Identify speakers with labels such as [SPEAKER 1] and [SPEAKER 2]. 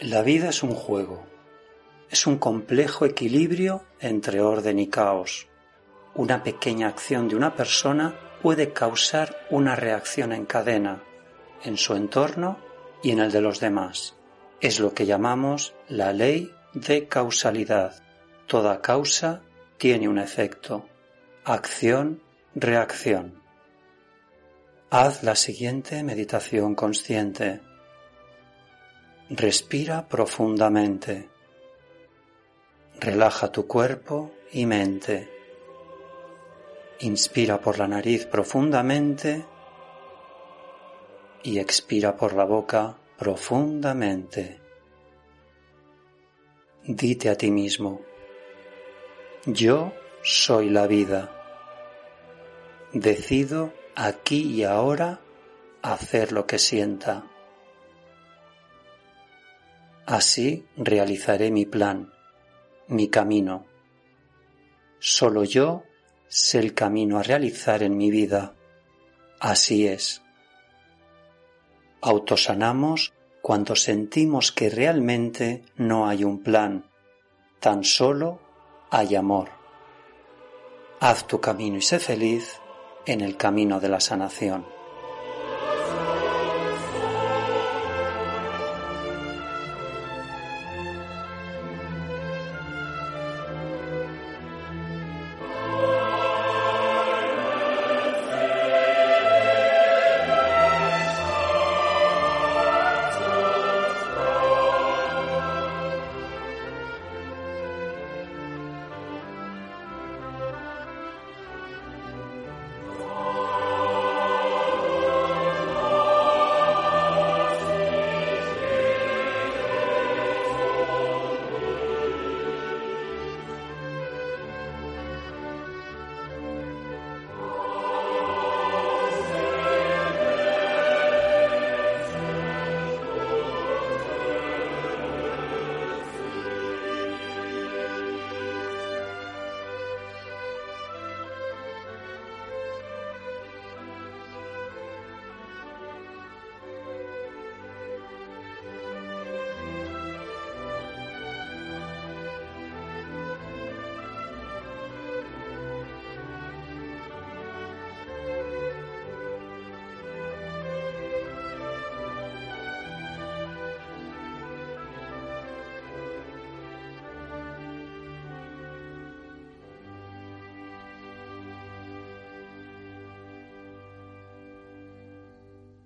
[SPEAKER 1] La vida es un juego, es un complejo equilibrio entre orden y caos. Una pequeña acción de una persona puede causar una reacción en cadena en su entorno y en el de los demás. Es lo que llamamos la ley de causalidad. Toda causa tiene un efecto. Acción, reacción. Haz la siguiente meditación consciente. Respira profundamente. Relaja tu cuerpo y mente. Inspira por la nariz profundamente y expira por la boca profundamente. Dite a ti mismo, yo soy la vida. Decido aquí y ahora hacer lo que sienta. Así realizaré mi plan, mi camino. Solo yo sé el camino a realizar en mi vida. Así es. Autosanamos cuando sentimos que realmente no hay un plan, tan solo hay amor. Haz tu camino y sé feliz en el camino de la sanación.